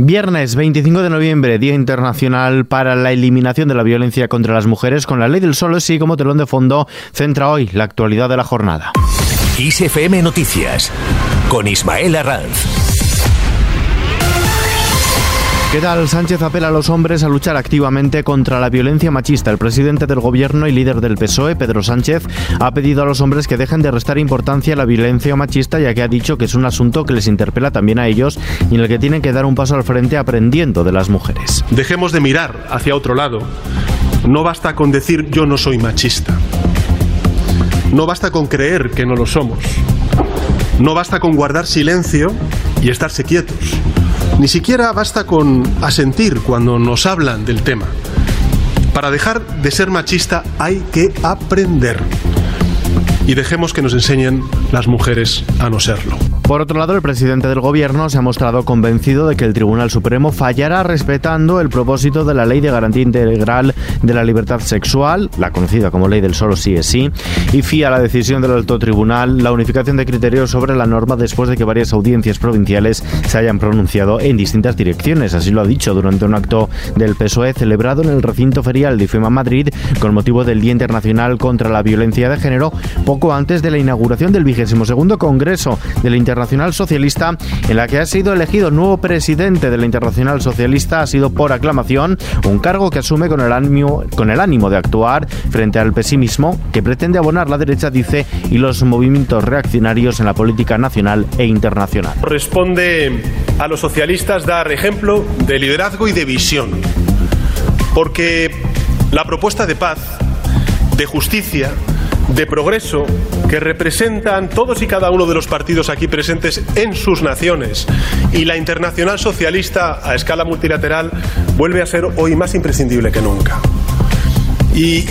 Viernes 25 de noviembre, Día Internacional para la Eliminación de la Violencia contra las Mujeres, con la Ley del Solo, así como telón de fondo, centra hoy la actualidad de la jornada. ISFM Noticias, con Ismael Arranz. ¿Qué tal? Sánchez apela a los hombres a luchar activamente contra la violencia machista. El presidente del gobierno y líder del PSOE, Pedro Sánchez, ha pedido a los hombres que dejen de restar importancia a la violencia machista, ya que ha dicho que es un asunto que les interpela también a ellos y en el que tienen que dar un paso al frente aprendiendo de las mujeres. Dejemos de mirar hacia otro lado. No basta con decir yo no soy machista. No basta con creer que no lo somos. No basta con guardar silencio y estarse quietos. Ni siquiera basta con asentir cuando nos hablan del tema. Para dejar de ser machista hay que aprender. Y dejemos que nos enseñen las mujeres a no serlo. Por otro lado, el presidente del gobierno se ha mostrado convencido de que el Tribunal Supremo fallará respetando el propósito de la Ley de Garantía Integral de la Libertad Sexual, la conocida como Ley del Solo Sí es Sí, y fía la decisión del alto tribunal la unificación de criterios sobre la norma después de que varias audiencias provinciales se hayan pronunciado en distintas direcciones. Así lo ha dicho durante un acto del PSOE celebrado en el recinto ferial de IFEMA Madrid con motivo del Día Internacional contra la Violencia de Género, poco antes de la inauguración del vigésimo segundo Congreso del Internacional Internacional Socialista, en la que ha sido elegido nuevo presidente de la Internacional Socialista, ha sido por aclamación, un cargo que asume con el ánimo, con el ánimo de actuar frente al pesimismo que pretende abonar la derecha, dice, y los movimientos reaccionarios en la política nacional e internacional. Responde a los socialistas dar ejemplo de liderazgo y de visión, porque la propuesta de paz, de justicia, de progreso que representan todos y cada uno de los partidos aquí presentes en sus naciones y la internacional socialista a escala multilateral vuelve a ser hoy más imprescindible que nunca. Y,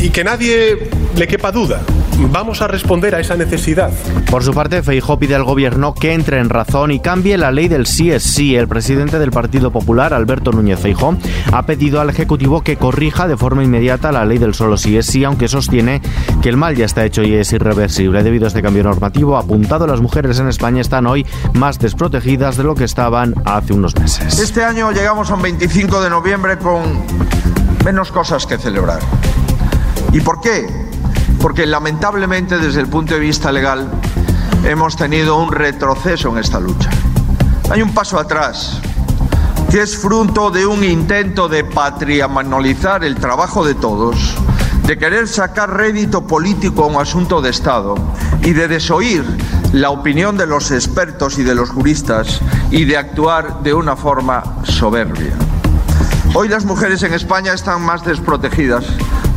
y que nadie le quepa duda vamos a responder a esa necesidad. Por su parte, Feijó pide al gobierno que entre en razón y cambie la ley del sí es sí. El presidente del Partido Popular, Alberto Núñez Feijó, ha pedido al Ejecutivo que corrija de forma inmediata la ley del solo sí es sí, aunque sostiene que el mal ya está hecho y es irreversible. Debido a este cambio normativo apuntado, las mujeres en España están hoy más desprotegidas de lo que estaban hace unos meses. Este año llegamos a un 25 de noviembre con menos cosas que celebrar. ¿Y por qué? Porque lamentablemente desde el punto de vista legal hemos tenido un retroceso en esta lucha. Hay un paso atrás que es fruto de un intento de patrimonializar el trabajo de todos, de querer sacar rédito político a un asunto de Estado y de desoír la opinión de los expertos y de los juristas y de actuar de una forma soberbia. Hoy las mujeres en España están más desprotegidas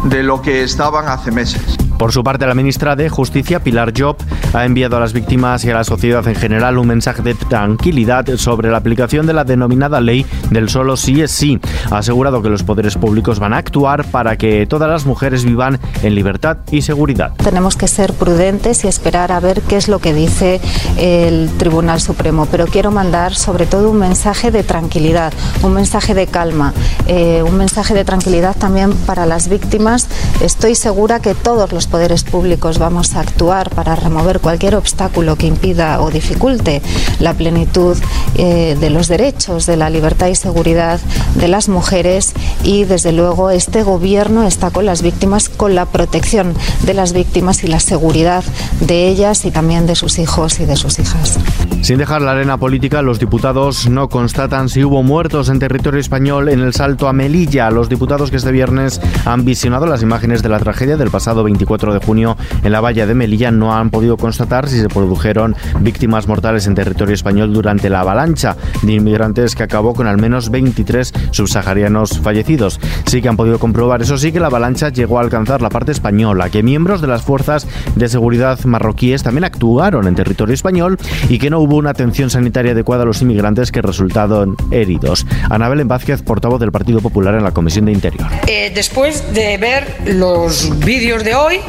de lo que estaban hace meses. Por su parte, la ministra de Justicia, Pilar Job, ha enviado a las víctimas y a la sociedad en general un mensaje de tranquilidad sobre la aplicación de la denominada ley del solo sí es sí. Ha asegurado que los poderes públicos van a actuar para que todas las mujeres vivan en libertad y seguridad. Tenemos que ser prudentes y esperar a ver qué es lo que dice el Tribunal Supremo, pero quiero mandar sobre todo un mensaje de tranquilidad, un mensaje de calma, eh, un mensaje de tranquilidad también para las víctimas. Estoy segura que todos los poderes públicos vamos a actuar para remover cualquier obstáculo que impida o dificulte la plenitud eh, de los derechos, de la libertad y seguridad de las mujeres y desde luego este gobierno está con las víctimas, con la protección de las víctimas y la seguridad de ellas y también de sus hijos y de sus hijas. Sin dejar la arena política, los diputados no constatan si hubo muertos en territorio español en el salto a Melilla. Los diputados que este viernes han visionado las imágenes de la tragedia del pasado 24 de junio en la valla de Melilla no han podido constatar si se produjeron víctimas mortales en territorio español durante la avalancha de inmigrantes que acabó con al menos 23 subsaharianos fallecidos. Sí que han podido comprobar, eso sí, que la avalancha llegó a alcanzar la parte española, que miembros de las fuerzas de seguridad marroquíes también actuaron en territorio español y que no hubo una atención sanitaria adecuada a los inmigrantes que resultaron heridos. Anabel Vázquez, portavoz del Partido Popular en la Comisión de Interior. Eh, después de ver los vídeos de hoy,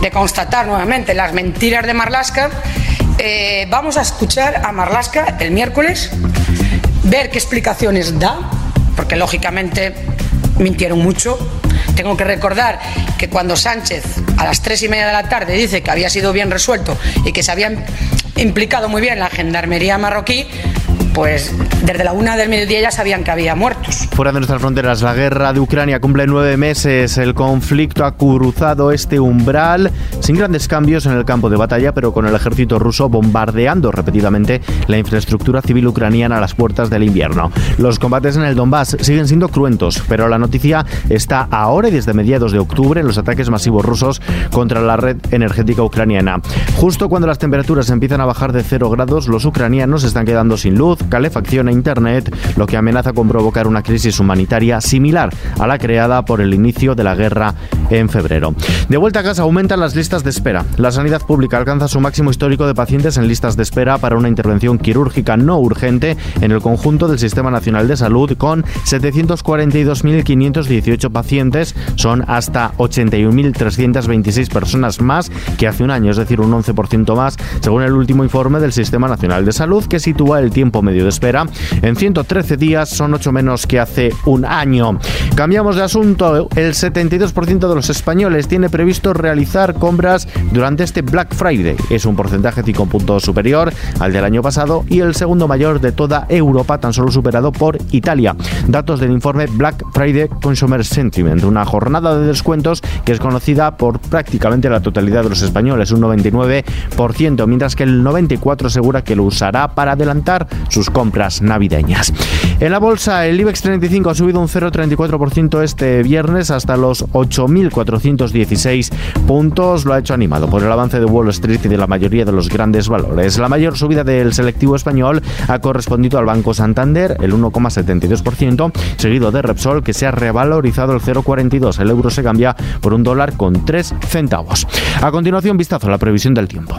de constatar nuevamente las mentiras de Marlasca, eh, vamos a escuchar a Marlasca el miércoles, ver qué explicaciones da, porque lógicamente mintieron mucho. Tengo que recordar que cuando Sánchez a las tres y media de la tarde dice que había sido bien resuelto y que se habían implicado muy bien la gendarmería marroquí, pues desde la una del mediodía ya sabían que había muertos. Fuera de nuestras fronteras, la guerra de Ucrania cumple nueve meses. El conflicto ha cruzado este umbral sin grandes cambios en el campo de batalla, pero con el ejército ruso bombardeando repetidamente la infraestructura civil ucraniana a las puertas del invierno. Los combates en el Donbass siguen siendo cruentos, pero la noticia está ahora y desde mediados de octubre los ataques masivos rusos contra la red energética ucraniana. Justo cuando las temperaturas empiezan a bajar de cero grados, los ucranianos están quedando sin luz, calefacción e internet, lo que amenaza con provocar una crisis humanitaria similar a la creada por el inicio de la guerra en febrero. De vuelta a casa aumentan las listas de espera. La sanidad pública alcanza su máximo histórico de pacientes en listas de espera para una intervención quirúrgica no urgente en el conjunto del Sistema Nacional de Salud con 742.518 pacientes. Son hasta 81.326 personas más que hace un año, es decir, un 11% más, según el último informe del Sistema Nacional de Salud, que sitúa el tiempo medio de espera en 113 días, son 8 menos que hace un año. Cambiamos de asunto. El 72% de los españoles tiene previsto realizar compras durante este Black Friday. Es un porcentaje 5 puntos superior al del año pasado y el segundo mayor de toda Europa, tan solo superado por Italia. Datos del informe Black Friday Consumer Sentiment, una jornada de descuentos que es conocida por prácticamente la totalidad de los españoles, un 99%, mientras que el 94% asegura que lo usará para adelantar sus compras navideñas. En la bolsa, el IBEX 35 ha subido un 0,34% este viernes hasta los 8.416 puntos. Lo ha hecho animado por el avance de Wall Street y de la mayoría de los grandes valores. La mayor subida del selectivo español ha correspondido al Banco Santander, el 1,72%, seguido de Repsol, que se ha revalorizado el 0,42. El euro se cambia por un dólar con 3 centavos. A continuación, vistazo a la previsión del tiempo.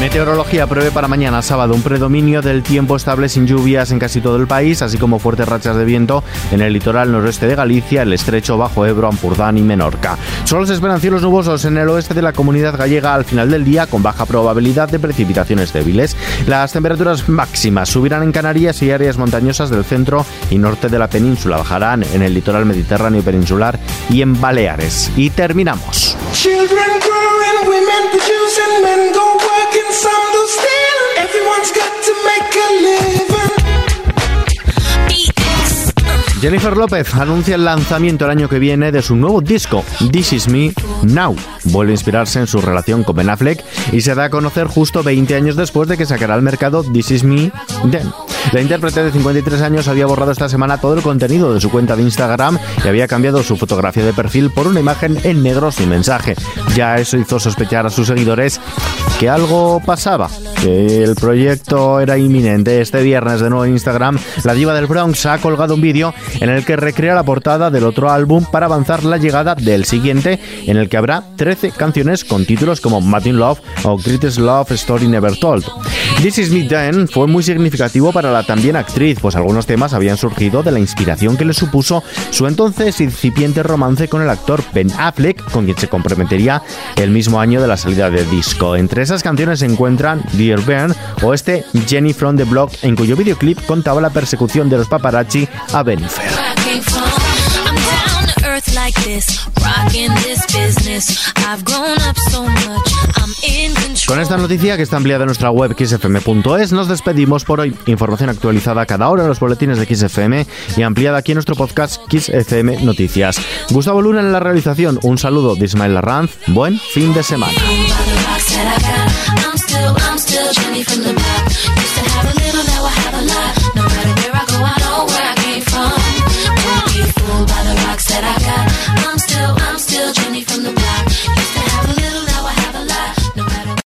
Meteorología prevé para mañana sábado un predominio del tiempo estable sin lluvias en casi todo el país, así como fuertes rachas de viento en el litoral noroeste de Galicia, el estrecho bajo Ebro, Ampurdán y Menorca. Solo se esperan cielos nubosos en el oeste de la comunidad gallega al final del día con baja probabilidad de precipitaciones débiles. Las temperaturas máximas subirán en Canarias y áreas montañosas del centro y norte de la península, bajarán en el litoral mediterráneo peninsular y en Baleares. Y terminamos. Jennifer López anuncia el lanzamiento el año que viene de su nuevo disco, This Is Me Now. Vuelve a inspirarse en su relación con Ben Affleck y se da a conocer justo 20 años después de que sacará al mercado This Is Me Then. La intérprete de 53 años había borrado esta semana todo el contenido de su cuenta de Instagram y había cambiado su fotografía de perfil por una imagen en negro sin mensaje. Ya eso hizo sospechar a sus seguidores que algo pasaba, que el proyecto era inminente. Este viernes de nuevo en Instagram, la diva del Bronx ha colgado un vídeo en el que recrea la portada del otro álbum para avanzar la llegada del siguiente, en el que habrá 13 canciones con títulos como Martin Love o Greatest Love Story Never Told. This Is Me Then fue muy significativo para la también actriz, pues algunos temas habían surgido de la inspiración que le supuso su entonces incipiente romance con el actor Ben Affleck, con quien se comprometería el mismo año de la salida del disco. Entre esas canciones se encuentran Dear Ben o este Jenny from the Block, en cuyo videoclip contaba la persecución de los paparazzi a Bennifer. Con esta noticia que está ampliada en nuestra web xfm.es nos despedimos por hoy. Información actualizada cada hora en los boletines de XFM y ampliada aquí en nuestro podcast XFM Noticias. Gustavo Luna en la realización. Un saludo de Ismael Larranz. Buen fin de semana. that I got.